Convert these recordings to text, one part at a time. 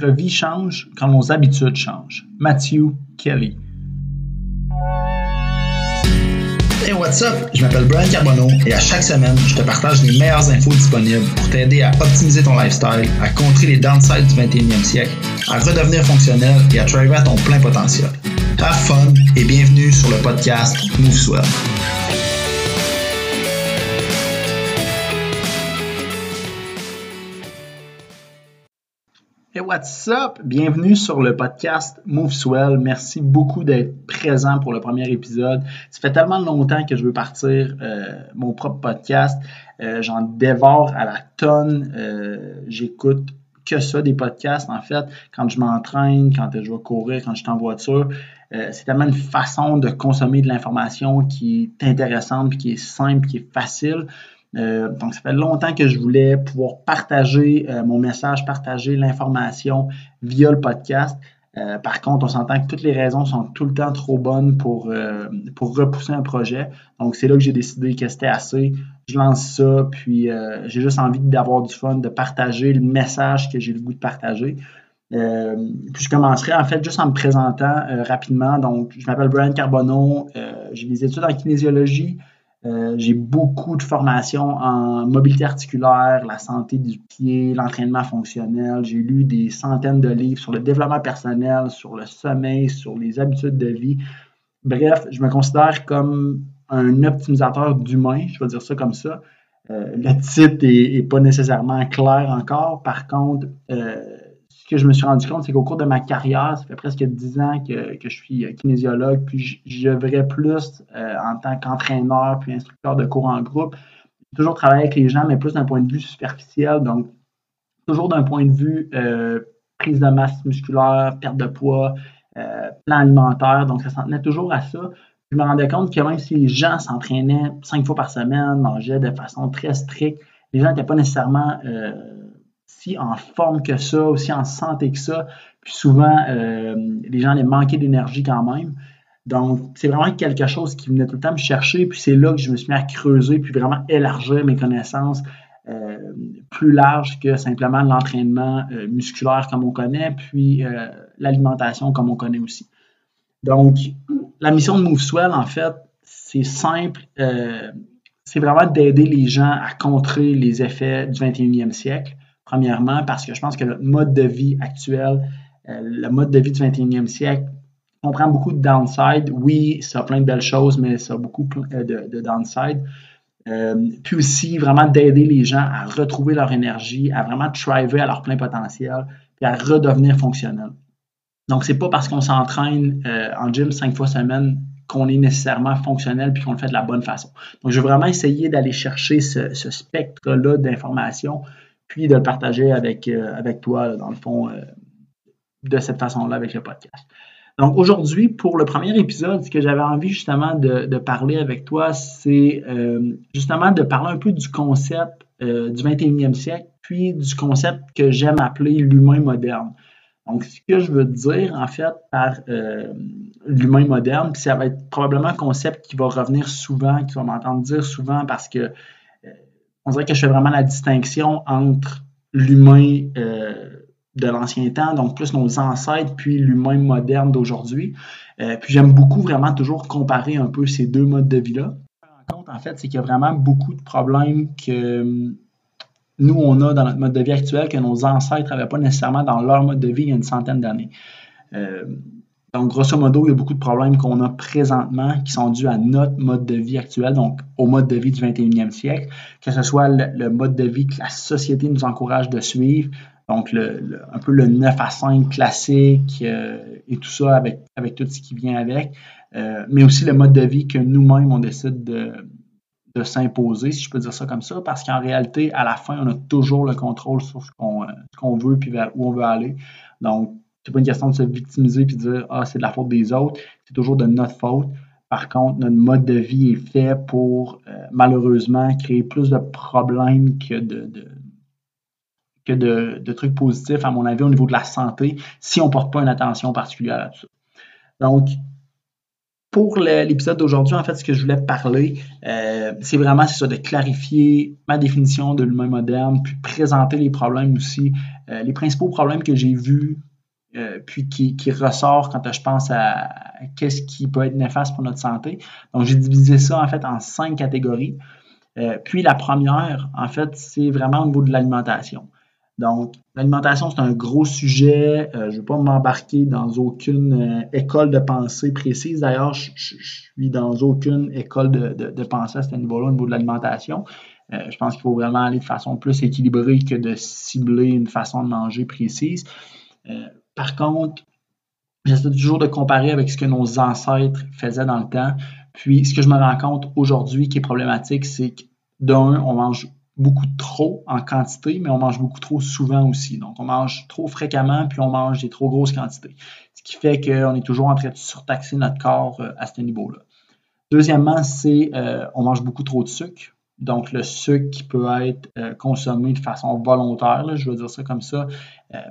Notre vie change quand nos habitudes changent. Matthew Kelly. Hey, what's up? Je m'appelle Brian Carbonneau et à chaque semaine, je te partage les meilleures infos disponibles pour t'aider à optimiser ton lifestyle, à contrer les downsides du 21e siècle, à redevenir fonctionnel et à travailler à ton plein potentiel. Have fun et bienvenue sur le podcast Move what's up? Bienvenue sur le podcast Move Swell. Merci beaucoup d'être présent pour le premier épisode. Ça fait tellement longtemps que je veux partir euh, mon propre podcast. Euh, J'en dévore à la tonne. Euh, J'écoute que ça des podcasts en fait quand je m'entraîne, quand je vais courir, quand je suis en voiture. C'est tellement une façon de consommer de l'information qui est intéressante, qui est simple, qui est facile. Euh, donc, ça fait longtemps que je voulais pouvoir partager euh, mon message, partager l'information via le podcast. Euh, par contre, on s'entend que toutes les raisons sont tout le temps trop bonnes pour, pour repousser un projet. Donc, c'est là que j'ai décidé que c'était assez. Je lance ça, puis j'ai juste envie d'avoir du fun, de partager le message que j'ai le goût de partager. puis je commencerai en fait juste en me présentant rapidement. Donc, je m'appelle Brian Carbonneau, j'ai des études en kinésiologie. Euh, j'ai beaucoup de formations en mobilité articulaire, la santé du pied, l'entraînement fonctionnel. J'ai lu des centaines de livres sur le développement personnel, sur le sommeil, sur les habitudes de vie. Bref, je me considère comme un optimisateur d'humain, je vais dire ça comme ça. Euh, le titre n'est pas nécessairement clair encore. Par contre, euh, que je me suis rendu compte, c'est qu'au cours de ma carrière, ça fait presque dix ans que, je suis euh, kinésiologue, puis je verrais plus euh, en tant qu'entraîneur puis instructeur de cours en groupe. J'ai toujours travaillé avec les gens, mais plus d'un point de vue superficiel, donc toujours d'un point de vue euh, prise de masse musculaire, perte de poids, plan alimentaire, donc ça s'en tenait toujours à ça. Je me rendais compte que même si les gens s'entraînaient cinq fois par semaine, mangeaient de façon très stricte, les gens n'étaient pas nécessairement si en forme que ça, aussi en santé que ça. Puis souvent, euh, les gens allaient manquer d'énergie quand même. Donc, c'est vraiment quelque chose qui venait tout le temps me chercher. Puis c'est là que je me suis mis à creuser, puis vraiment élargir mes connaissances euh, plus larges que simplement l'entraînement euh, musculaire comme on connaît, puis l'alimentation comme on connaît aussi. Donc, la mission de MoveSwell, en fait, c'est simple. c'est vraiment d'aider les gens à contrer les effets du 21e siècle. Premièrement, parce que je pense que le mode de vie actuel, euh, le mode de vie du 21e siècle, comprend beaucoup de downside. Oui, ça a plein de belles choses, mais ça a beaucoup euh, de, de downside. Euh, puis aussi, vraiment d'aider les gens à retrouver leur énergie, à vraiment thriver à leur plein potentiel, puis à redevenir fonctionnel. Donc, c'est pas parce qu'on s'entraîne en gym cinq fois semaine qu'on est nécessairement fonctionnel puis qu'on le fait de la bonne façon. Donc, je vais vraiment essayer d'aller chercher ce, ce spectre-là d'informations puis de le partager avec, euh, avec toi, dans le fond, euh, de cette façon-là avec le podcast. Donc aujourd'hui, pour le premier épisode, ce que j'avais envie justement de, parler avec toi, c'est euh, justement de parler un peu du concept du 21e siècle, puis du concept que j'aime appeler l'humain moderne. Donc, ce que je veux dire, en fait, par l'humain moderne, puis ça va être probablement un concept qui va revenir souvent, qui va m'entendre dire souvent parce que on dirait que je fais vraiment la distinction entre l'humain euh, de l'ancien temps, donc plus nos ancêtres, puis l'humain moderne d'aujourd'hui. Euh, puis j'aime beaucoup vraiment toujours comparer un peu ces deux modes de vie-là. En fait, c'est qu'il y a vraiment beaucoup de problèmes que hum, nous, on a dans notre mode de vie actuel que nos ancêtres n'avaient pas nécessairement dans leur mode de vie il y a une centaine d'années. Euh, donc, grosso modo, il y a beaucoup de problèmes qu'on a présentement qui sont dus à notre mode de vie actuel, donc au mode de vie du 21e siècle, que ce soit le, mode de vie que la société nous encourage de suivre, donc le, un peu le 9 à 5 classique euh, et tout ça avec, avec tout ce qui vient avec, euh, mais aussi le mode de vie que nous-mêmes, on décide de, de s'imposer, si je peux dire ça comme ça, parce qu'en réalité, à la fin, on a toujours le contrôle sur ce qu'on euh, veut puis vers où on veut aller. Donc, c'est pas une question de se victimiser puis de dire ah c'est de la faute des autres, c'est toujours de notre faute. Par contre, notre mode de vie est fait pour euh, malheureusement créer plus de problèmes que de, que de, trucs positifs, à mon avis, au niveau de la santé, si on ne porte pas une attention particulière à ça. Donc, pour l'épisode d'aujourd'hui, en fait, ce que je voulais parler, euh, c'est vraiment ça, de clarifier ma définition de l'humain moderne, puis présenter les problèmes aussi les principaux problèmes que j'ai vus, puis qui, qui ressort quand je pense à qu'est-ce qui peut être néfaste pour notre santé. Donc, j'ai divisé ça en fait en cinq catégories. puis la première, en fait, c'est vraiment au niveau de l'alimentation. Donc, l'alimentation, c'est un gros sujet. Euh, je ne vais pas m'embarquer dans aucune euh, école de pensée précise. D'ailleurs, je, ne suis dans aucune école de, pensée à ce niveau-là, au niveau de l'alimentation. Euh, je pense qu'il faut vraiment aller de façon plus équilibrée que de cibler une façon de manger précise. Par contre, j'essaie toujours de comparer avec ce que nos ancêtres faisaient dans le temps. Puis, ce que je me rends compte aujourd'hui qui est problématique, c'est que d'un, on mange beaucoup trop en quantité, mais on mange beaucoup trop souvent aussi. Donc, on mange trop fréquemment, puis on mange des trop grosses quantités. Ce qui fait qu'on est toujours en train de surtaxer notre corps euh, à ce niveau-là. Deuxièmement, c'est euh, on mange beaucoup trop de sucre. Donc, le sucre qui peut être euh, consommé de façon volontaire, je veux dire ça comme ça.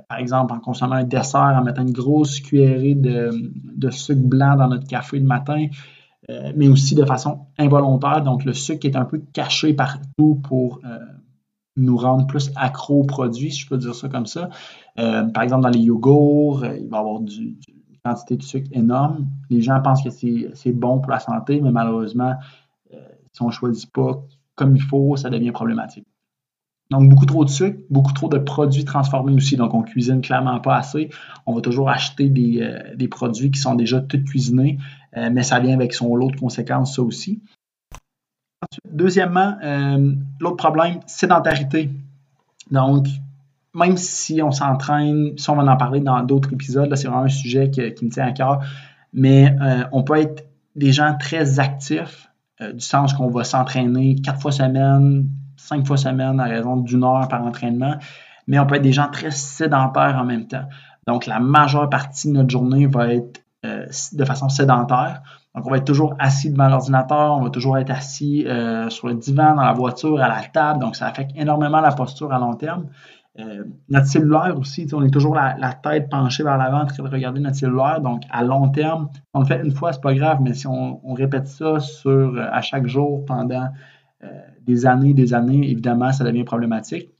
par exemple, en consommant un dessert, en mettant une grosse cuillerée de, de sucre blanc dans notre café le matin, euh, mais aussi de façon involontaire. Donc, le sucre est un peu caché partout pour euh, nous rendre plus accro aux produits, si je peux dire ça comme ça. Euh, par exemple, dans les yogourts, il va y avoir du, une quantité de sucre énorme. Les gens pensent que c'est bon pour la santé, mais malheureusement, si on ne choisit pas comme il faut, ça devient problématique. Donc, beaucoup trop de sucre, beaucoup trop de produits transformés aussi. Donc, on cuisine clairement pas assez. On va toujours acheter des, euh, produits qui sont déjà tout cuisinés, euh, mais ça vient avec son lot de conséquences, ça aussi. deuxièmement, euh, l'autre problème, sédentarité. Donc, même si on s'entraîne, si on va en parler dans d'autres épisodes, là, c'est vraiment un sujet qui me tient à cœur, mais on peut être des gens très actifs, du sens qu'on va s'entraîner quatre fois semaine, cinq fois semaine à raison d'une heure par entraînement, mais on peut être des gens très sédentaires en même temps. Donc, la majeure partie de notre journée va être euh, de façon sédentaire. Donc, on va être toujours assis devant l'ordinateur, on va toujours être assis euh, sur le divan, dans la voiture, à la table. Donc, ça affecte énormément la posture à long terme. Euh, notre cellulaire aussi, on est toujours la, tête penchée vers l'avant en train de regarder notre cellulaire. Donc, à long terme, on le fait une fois, c'est pas grave, mais si on, répète ça sur, à chaque jour pendant euh, des années, des années, évidemment, ça devient problématique.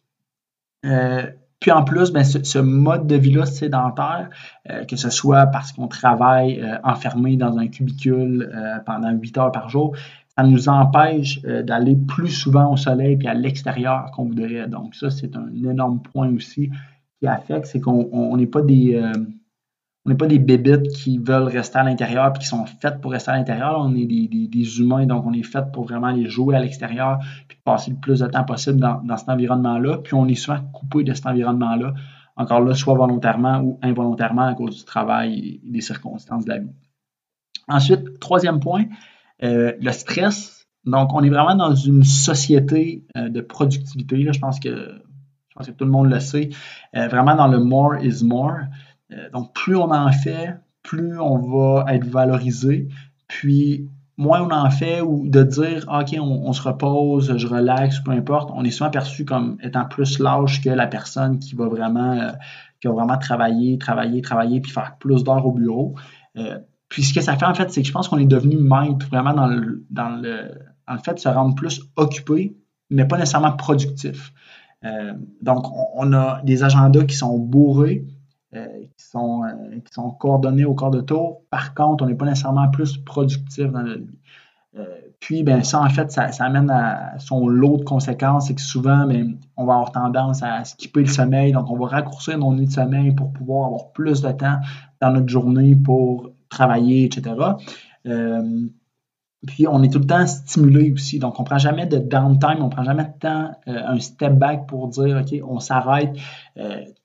Euh, puis en plus, ben, ce, mode de vie-là sédentaire, euh, que ce soit parce qu'on travaille enfermé dans un cubicule pendant 8 heures par jour, ça nous empêche d'aller plus souvent au soleil et à l'extérieur qu'on voudrait. Donc ça, c'est un énorme point aussi qui affecte, c'est qu'on n'est pas des on n'est pas des bébites qui veulent rester à l'intérieur et qui sont faites pour rester à l'intérieur. On est des, humains, donc on est fait pour vraiment les jouer à l'extérieur puis passer le plus de temps possible dans, cet environnement-là. Puis on est souvent coupé de cet environnement-là, encore là, soit volontairement ou involontairement à cause du travail et des circonstances de la vie. Ensuite, troisième point, euh, le stress. Donc, on est vraiment dans une société euh, de productivité. je, pense que, je pense que tout le monde le sait. Euh, vraiment dans le more is more. Donc, plus on en fait, plus on va être valorisé. Puis, moins on en fait ou de dire OK, on, se repose, je relaxe, peu importe, on est souvent perçu comme étant plus lâche que la personne qui va vraiment, qui va vraiment travailler, travailler, travailler, puis faire plus d'heures au bureau. Puis ce que ça fait en fait, c'est que je pense qu'on est devenu maître vraiment dans le, dans le, fait, se rendre plus occupé, mais pas nécessairement productif. donc, on, a des agendas qui sont bourrés, euh, qui, sont, euh, qui sont coordonnés au corps de tour. Par contre, on n'est pas nécessairement plus productif dans notre vie. Euh, puis, ben, ça, en fait, ça, amène à son lot de conséquences, c'est que souvent, ben, on va avoir tendance à skipper le sommeil, donc on va raccourcir nos nuits de sommeil pour pouvoir avoir plus de temps dans notre journée pour travailler, etc. puis, on est tout le temps stimulé aussi, donc on ne prend jamais de downtime, on ne prend jamais de temps, un step back pour dire, OK, on s'arrête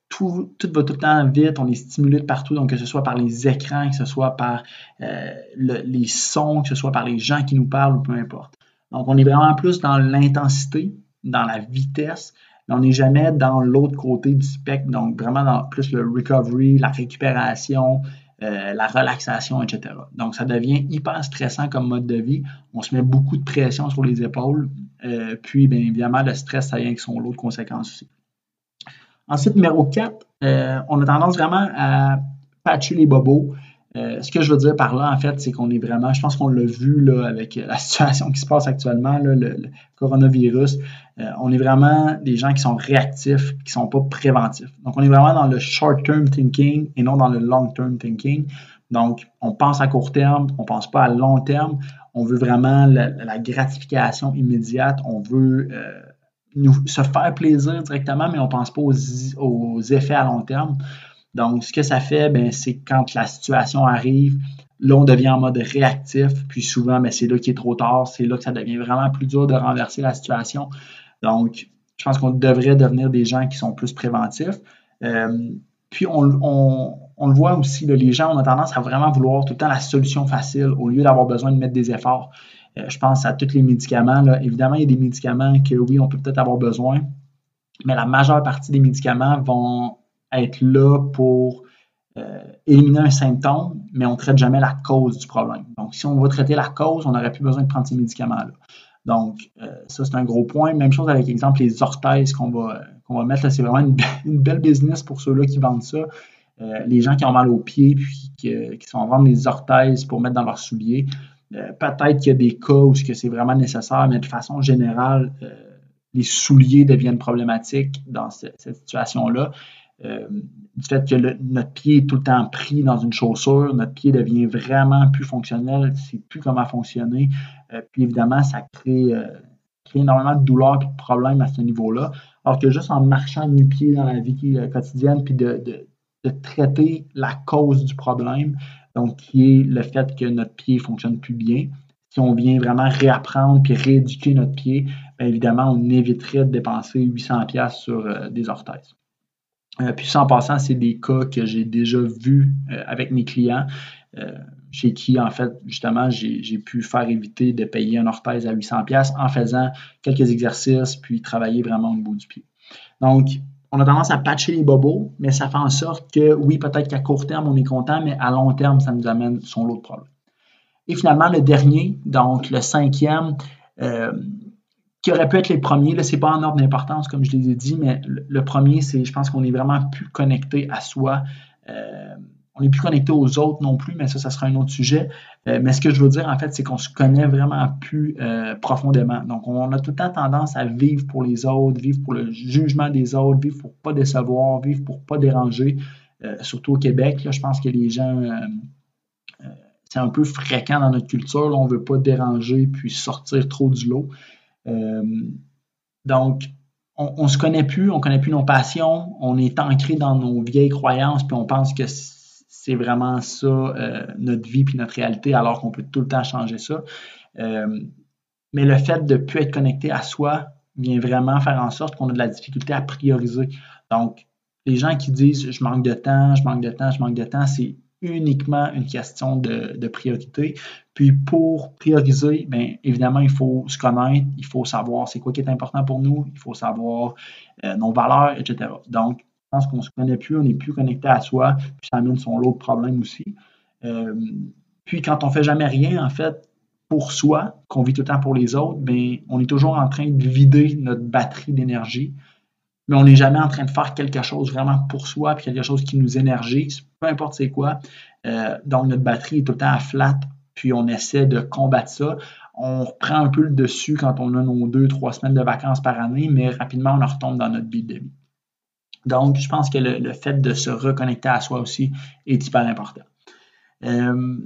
tout, va tout le temps vite, on est stimulé de partout, donc que ce soit par les écrans, que ce soit par euh, les sons, que ce soit par les gens qui nous parlent ou peu importe. Donc, on est vraiment plus dans l'intensité, dans la vitesse, mais on n'est jamais dans l'autre côté du spectre, donc vraiment dans plus le recovery, la récupération, euh, la relaxation, etc. Donc, ça devient hyper stressant comme mode de vie. On se met beaucoup de pression sur les épaules. Euh, puis, bien évidemment, le stress, ça vient avec son lot de conséquences aussi. Ensuite, numéro 4, euh, on a tendance vraiment à patcher les bobos. Euh, ce que je veux dire par là, en fait, c'est qu'on est vraiment, je pense qu'on l'a vu là, avec la situation qui se passe actuellement, le, coronavirus. Euh, on est vraiment des gens qui sont réactifs, qui ne sont pas préventifs. Donc, on est vraiment dans le short-term thinking et non dans le long-term thinking. Donc, on pense à court terme, on ne pense pas à long terme. On veut vraiment la, gratification immédiate. On veut euh, se faire plaisir directement, mais on ne pense pas aux effets à long terme. Donc, ce que ça fait, ben, c'est quand la situation arrive, là, on devient en mode réactif, puis souvent, ben, c'est là qu'il est trop tard, c'est là que ça devient vraiment plus dur de renverser la situation. Donc, je pense qu'on devrait devenir des gens qui sont plus préventifs. Euh, puis, on, le voit aussi, les gens ont tendance à vraiment vouloir tout le temps la solution facile au lieu d'avoir besoin de mettre des efforts. Euh, je pense à tous les médicaments. Là. Évidemment, il y a des médicaments que oui, on peut peut-être avoir besoin, mais la majeure partie des médicaments vont être là pour euh, éliminer un symptôme, mais on ne traite jamais la cause du problème. Donc, si on va traiter la cause, on n'aurait plus besoin de prendre ces médicaments-là. Donc, euh, ça, c'est un gros point. Même chose avec, exemple, les orthèses qu'on va, qu'on va mettre. C'est vraiment une, belle business pour ceux-là qui vendent ça. Euh, les gens qui ont mal aux pieds puis qui, sont en vendre des orthèses pour mettre dans leurs souliers. peut-être qu'il y a des cas où c'est vraiment nécessaire, mais de façon générale, les souliers deviennent problématiques dans cette situation-là. Euh, du fait que notre pied est tout le temps pris dans une chaussure, notre pied devient vraiment plus fonctionnel, ne sait plus comment fonctionner. Euh, puis évidemment, ça euh, crée, énormément de douleurs et de problèmes à ce niveau-là. Alors que juste en marchant nu-pied dans la vie quotidienne, puis de, traiter la cause du problème, donc qui est le fait que notre pied ne fonctionne plus bien, si on vient vraiment réapprendre puis rééduquer notre pied, bien évidemment, on éviterait de dépenser 800$ sur des orthèses. Euh, puis ça, en passant, c'est des cas que j'ai déjà vus euh, avec mes clients, euh, chez qui, en fait, justement, j'ai pu faire éviter de payer un orthèse à 800$ en faisant quelques exercices, puis travailler vraiment au niveau du pied. Donc, on a tendance à patcher les bobos, mais ça fait en sorte que, oui, peut-être qu'à court terme, on est content, mais à long terme, ça nous amène son lot de problèmes. Et finalement, le dernier, donc le cinquième, qui aurait pu être les premiers. Ce n'est pas en ordre d'importance, comme je les ai dit, mais le, premier, c'est je pense qu'on est vraiment plus connecté à soi. Euh, on n'est plus connecté aux autres non plus, mais ça, ça sera un autre sujet. Euh, mais ce que je veux dire, en fait, c'est qu'on se connaît vraiment plus euh, profondément. Donc, on a tout le temps tendance à vivre pour les autres, vivre pour le jugement des autres, vivre pour pas décevoir, vivre pour pas déranger. surtout au Québec, là, je pense que les gens c'est un peu fréquent dans notre culture. Là, on ne veut pas déranger puis sortir trop du lot. Euh, donc, on, se connaît plus, on connaît plus nos passions, on est ancré dans nos vieilles croyances, puis on pense que c'est vraiment ça euh, notre vie puis notre réalité, alors qu'on peut tout le temps changer ça. Euh, mais le fait de ne plus être connecté à soi vient vraiment faire en sorte qu'on a de la difficulté à prioriser. Donc, les gens qui disent je manque de temps, je manque de temps, je manque de temps, c'est uniquement une question de, priorité. Puis pour prioriser, bien évidemment, il faut se connaître, il faut savoir c'est quoi qui est important pour nous, il faut savoir euh, nos valeurs, etc. Donc, je pense qu'on ne se connaît plus, on n'est plus connecté à soi, puis ça amène son lot de problèmes aussi. Euh, puis quand on ne fait jamais rien, en fait, pour soi, qu'on vit tout le temps pour les autres, bien, on est toujours en train de vider notre batterie d'énergie mais on n'est jamais en train de faire quelque chose vraiment pour soi, puis quelque chose qui nous énergise, peu importe c'est quoi. Euh, donc, notre batterie est tout le temps à flat, puis on essaie de combattre ça. On reprend un peu le dessus quand on a nos deux, trois semaines de vacances par année, mais rapidement, on en retombe dans notre beat de vie. Donc, je pense que le, fait de se reconnecter à soi aussi est hyper important. Euh,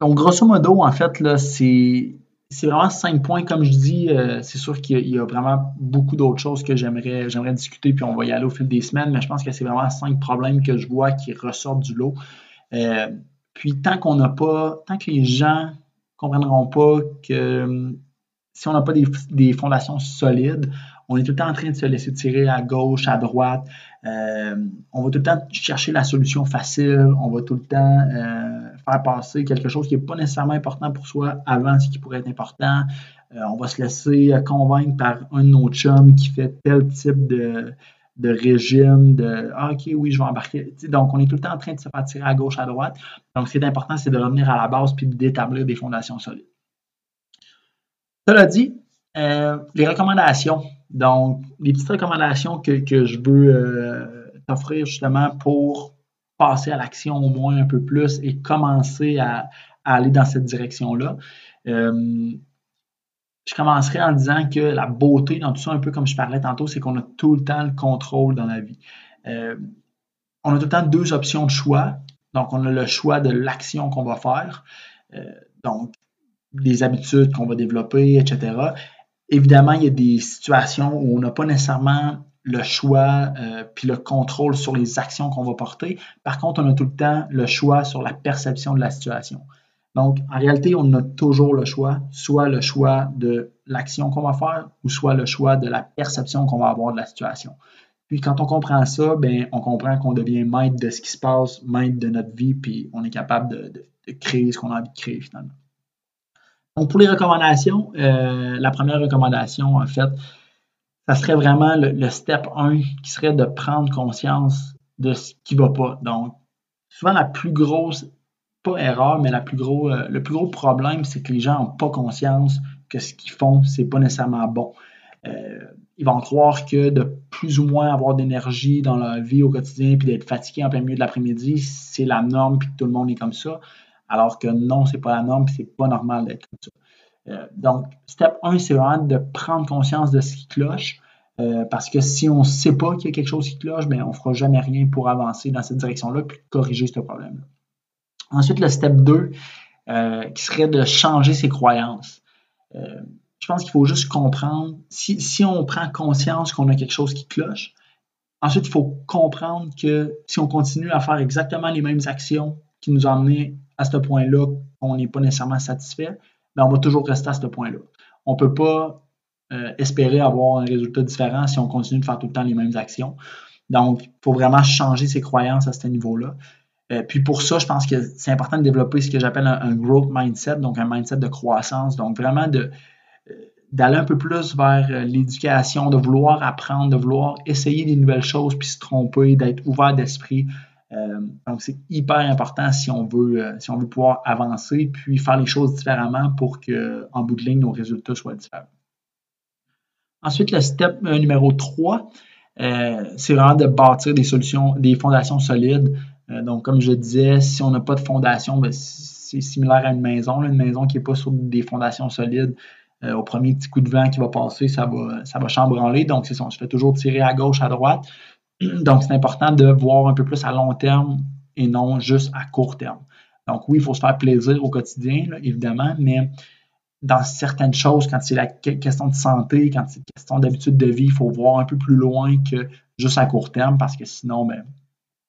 donc, grosso modo, en fait, là, c'est c'est vraiment cinq points. Comme je dis, euh, c'est sûr qu'il y, a vraiment beaucoup d'autres choses que j'aimerais, j'aimerais discuter, puis on va y aller au fil des semaines, mais je pense que c'est vraiment cinq problèmes que je vois qui ressortent du lot. Euh, puis tant qu'on n'a pas, tant que les gens comprendront pas que si on n'a pas des, fondations solides, on est tout le temps en train de se laisser tirer à gauche, à droite. Euh, on va tout le temps chercher la solution facile. On va tout le temps euh, faire passer quelque chose qui n'est pas nécessairement important pour soi avant ce qui pourrait être important. Euh, on va se laisser convaincre par un de nos chums qui fait tel type de, régime, de ah, OK, oui, je vais embarquer. donc, on est tout le temps en train de se faire tirer à gauche, à droite. Donc, ce qui est important, c'est de revenir à la base puis d'établir des fondations solides. Cela dit, les recommandations. Donc, les petites recommandations que, je veux euh, t'offrir justement pour passer à l'action au moins un peu plus et commencer à, aller dans cette direction-là. Euh, je commencerai en disant que la beauté dans tout ça, un peu comme je parlais tantôt, c'est qu'on a tout le temps le contrôle dans la vie. Euh, on a tout le temps deux options de choix. Donc, on a le choix de l'action qu'on va faire, donc des habitudes qu'on va développer, etc. Évidemment, il y a des situations où on n'a pas nécessairement le choix euh, puis le contrôle sur les actions qu'on va porter. Par contre, on a tout le temps le choix sur la perception de la situation. Donc, en réalité, on a toujours le choix, soit le choix de l'action qu'on va faire ou soit le choix de la perception qu'on va avoir de la situation. Puis quand on comprend ça, ben, on comprend qu'on devient maître de ce qui se passe, maître de notre vie, puis on est capable de, créer ce qu'on a envie de créer finalement. Donc pour les recommandations, euh, la première recommandation, en fait, ça serait vraiment le, step 1 qui serait de prendre conscience de ce qui ne va pas. Donc, souvent la plus grosse pas erreur, mais la plus gros, euh, le plus gros problème, c'est que les gens n'ont pas conscience que ce qu'ils font, c'est pas nécessairement bon. Euh, ils vont croire que de plus ou moins avoir d'énergie dans leur vie au quotidien, puis d'être fatigué en plein milieu de l'après-midi, c'est la norme, puis que tout le monde est comme ça. Alors que non, c'est pas la norme, c'est pas normal d'être comme ça. Euh, donc, step 1, c'est vraiment de prendre conscience de ce qui cloche. parce que si on ne sait pas qu'il y a quelque chose qui cloche, ben, on ne fera jamais rien pour avancer dans cette direction-là puis corriger ce problème-là. Ensuite, le step 2, euh, qui serait de changer ses croyances. Euh, je pense qu'il faut juste comprendre, si, on prend conscience qu'on a quelque chose qui cloche, ensuite, il faut comprendre que si on continue à faire exactement les mêmes actions qui nous ont amené à ce point-là, qu'on n'est pas nécessairement satisfait, ben on va toujours rester à ce point-là. On ne peut pas euh, espérer avoir un résultat différent si on continue de faire tout le temps les mêmes actions. Donc, il faut vraiment changer ses croyances à ce niveau-là. Euh, puis pour ça, je pense que c'est important de développer ce que j'appelle un, growth mindset, donc un mindset de croissance. Donc vraiment euh, d'aller un peu plus vers l'éducation, de vouloir apprendre, de vouloir essayer des nouvelles choses, puis se tromper, d'être ouvert d'esprit. Donc c'est hyper important si on veut si on veut pouvoir avancer, puis faire les choses différemment pour que en bout de ligne nos résultats soient différents. Ensuite, le step numéro 3, c'est vraiment de bâtir des solutions, des fondations solides. Euh, donc, comme je disais, si on n'a pas de fondation, ben, c'est similaire à une maison. Une maison qui n'est pas sur des fondations solides, euh, au premier petit coup de vent qui va passer, ça va, ça va chambranler. Donc, c'est ça, on se fait toujours tirer à gauche, à droite. Donc, c'est important de voir un peu plus à long terme et non juste à court terme. Donc, oui, il faut se faire plaisir au quotidien, évidemment, mais dans certaines choses, quand c'est la question de santé, quand c'est question d'habitude de vie, il faut voir un peu plus loin que juste à court terme parce que sinon, ben,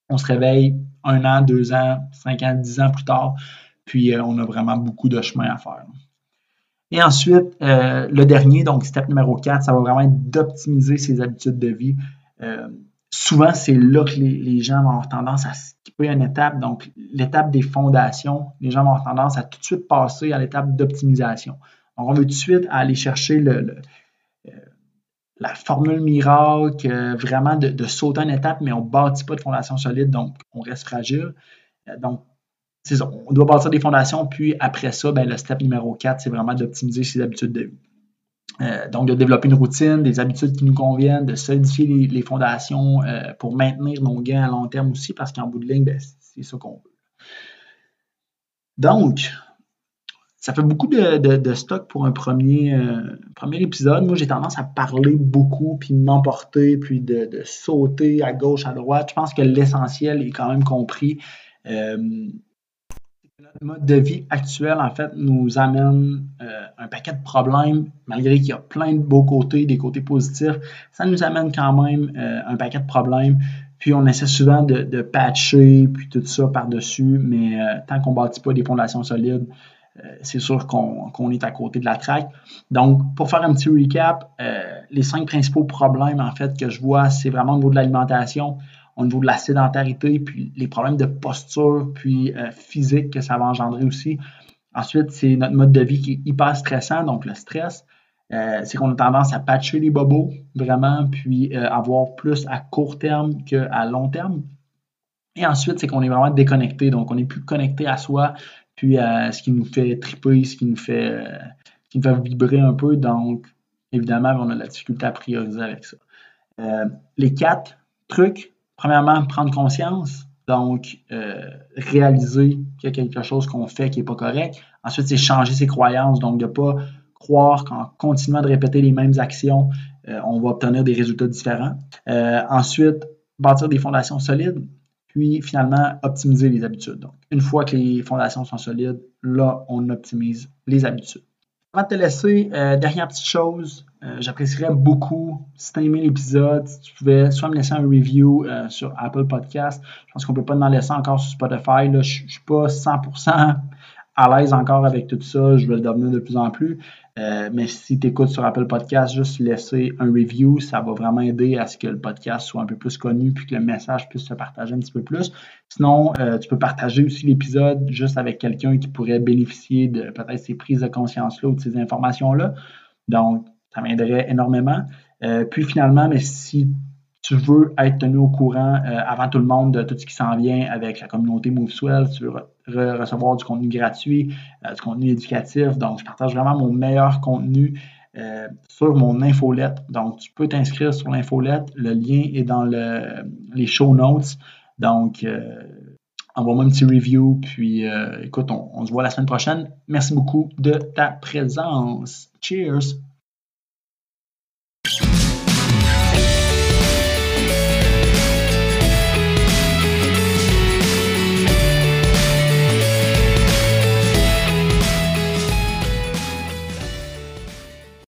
on se réveille un an, deux ans, cinq ans, dix ans plus tard, puis euh, on a vraiment beaucoup de chemin à faire. Et ensuite, euh, le dernier, donc step numéro 4, ça va vraiment être d'optimiser ses habitudes de vie. Euh, souvent, c'est là que les, gens vont avoir tendance à skipper une étape. Donc, l'étape des fondations, les gens vont avoir tendance à tout de suite passer à l'étape d'optimisation. Donc, on veut tout de suite aller chercher le la formule miracle, euh, vraiment de, sauter une étape, mais on ne bâtit pas de fondation solide, donc on reste fragile. Euh, donc, on doit bâtir des fondations, puis après ça, ben, le step numéro 4, c'est vraiment d'optimiser ses habitudes de vie. Euh, donc, de développer une routine, des habitudes qui nous conviennent, de solidifier les, fondations pour maintenir nos gains à long terme aussi, parce qu'en bout de ligne, ben, c'est ça qu'on veut. Donc, ça fait beaucoup de, stock pour un premier, euh, premier épisode. Moi, j'ai tendance à parler beaucoup, puis m'emporter, puis de, sauter à gauche, à droite. Je pense que l'essentiel est quand même compris. Euh, notre mode de vie actuel, en fait, nous amène euh, un paquet de problèmes, malgré qu'il y a plein de beaux côtés, des côtés positifs. Ça nous amène quand même un paquet de problèmes. Puis on essaie souvent de, de patcher, puis tout ça par-dessus, mais tant qu'on ne bâtit pas des fondations solides, euh, c'est sûr qu'on est à côté de la traque. Donc, pour faire un petit recap, euh, les cinq principaux problèmes en fait que je vois, c'est vraiment au niveau de l'alimentation, au niveau de la sédentarité, puis les problèmes de posture, puis euh, physique que ça va engendrer aussi. Ensuite, c'est notre mode de vie qui est hyper stressant, donc le stress. c'est qu'on a tendance à patcher les bobos, vraiment, puis avoir plus à court terme qu'à long terme. Et ensuite, c'est qu'on est vraiment déconnecté, donc on n'est plus connecté à soi, puis à ce qui nous fait triper, ce qui nous fait, euh, qui nous fait vibrer un peu. Donc, évidemment, on a la difficulté à prioriser avec ça. Euh, les quatre trucs, premièrement, prendre conscience. Donc, euh, réaliser qu'il y a quelque chose qu'on fait qui n'est pas correct. Ensuite, c'est changer ses croyances. Donc, de ne pas croire qu'en continuant de répéter les mêmes actions, euh, on va obtenir des résultats différents. Euh, ensuite, bâtir des fondations solides. Puis, finalement, optimiser les habitudes. Donc, une fois que les fondations sont solides, là, on optimise les habitudes. Avant de te laisser, dernière petite chose, euh, j'apprécierais beaucoup si tu as aimé l'épisode, si tu pouvais soit me laisser un review euh, sur Apple Podcast. Je pense qu'on ne peut pas en laisser encore sur Spotify. Là. Je ne suis pas 100% à l'aise encore avec tout ça. Je vais le devenir de plus en plus. Euh, mais si tu écoutes sur Apple Podcast, juste laisser un review, ça va vraiment aider à ce que le podcast soit un peu plus connu puis que le message puisse se partager un petit peu plus. Sinon, tu peux partager aussi l'épisode juste avec quelqu'un qui pourrait bénéficier de peut-être ces prises de conscience-là ou de ces informations-là. Donc, ça m'aiderait énormément. Euh, puis finalement, mais si tu veux être tenu au courant euh, avant tout le monde de tout ce qui s'en vient avec la communauté MoveSwell, tu veux recevoir du contenu gratuit, euh, du contenu éducatif. Donc, je partage vraiment mon meilleur contenu sur mon infolette. Donc, tu peux t'inscrire sur l'infolette. Le lien est dans les show notes. Donc, envoie-moi un petit review. Puis, écoute, on se voit la semaine prochaine. Merci beaucoup de ta présence. Cheers!